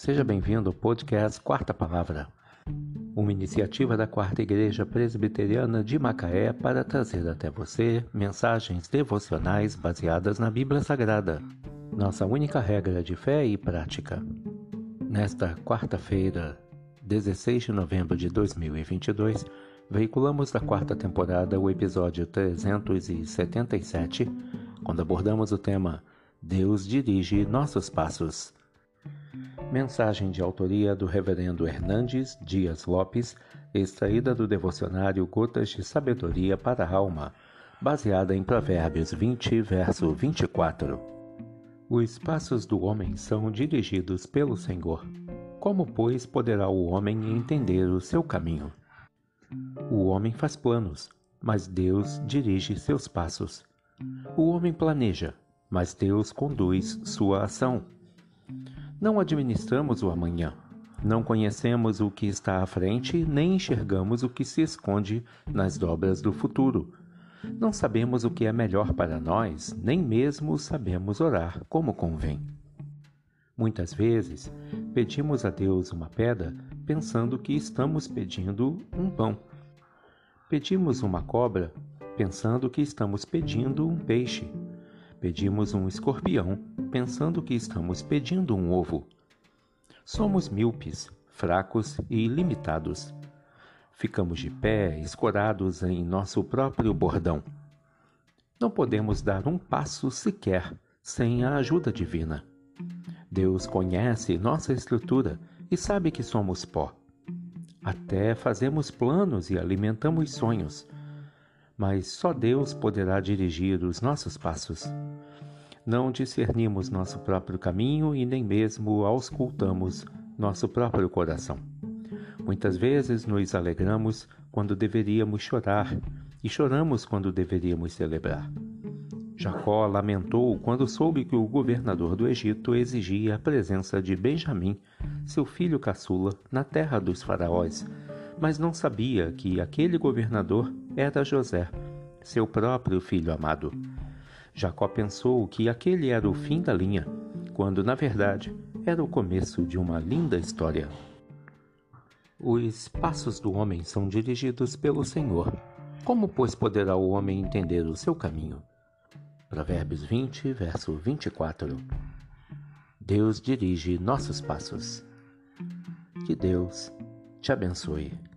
Seja bem-vindo ao podcast Quarta Palavra, uma iniciativa da Quarta Igreja Presbiteriana de Macaé para trazer até você mensagens devocionais baseadas na Bíblia Sagrada, nossa única regra de fé e prática. Nesta quarta-feira, 16 de novembro de 2022, veiculamos da quarta temporada o episódio 377, quando abordamos o tema Deus dirige nossos passos. Mensagem de autoria do Reverendo Hernandes Dias Lopes, extraída do devocionário Gotas de Sabedoria para a Alma, baseada em Provérbios 20, verso 24. Os passos do homem são dirigidos pelo Senhor. Como, pois, poderá o homem entender o seu caminho? O homem faz planos, mas Deus dirige seus passos. O homem planeja, mas Deus conduz sua ação. Não administramos o amanhã. Não conhecemos o que está à frente, nem enxergamos o que se esconde nas dobras do futuro. Não sabemos o que é melhor para nós, nem mesmo sabemos orar como convém. Muitas vezes, pedimos a Deus uma pedra pensando que estamos pedindo um pão. Pedimos uma cobra pensando que estamos pedindo um peixe. Pedimos um escorpião, pensando que estamos pedindo um ovo. Somos míopes, fracos e limitados. Ficamos de pé, escorados em nosso próprio bordão. Não podemos dar um passo sequer sem a ajuda divina. Deus conhece nossa estrutura e sabe que somos pó. Até fazemos planos e alimentamos sonhos mas só Deus poderá dirigir os nossos passos. Não discernimos nosso próprio caminho e nem mesmo auscultamos nosso próprio coração. Muitas vezes nos alegramos quando deveríamos chorar e choramos quando deveríamos celebrar. Jacó lamentou quando soube que o governador do Egito exigia a presença de Benjamim, seu filho caçula, na terra dos faraós, mas não sabia que aquele governador era José, seu próprio filho amado. Jacó pensou que aquele era o fim da linha, quando na verdade era o começo de uma linda história. Os passos do homem são dirigidos pelo Senhor. Como, pois, poderá o homem entender o seu caminho? Provérbios 20, verso 24. Deus dirige nossos passos. Que Deus te abençoe.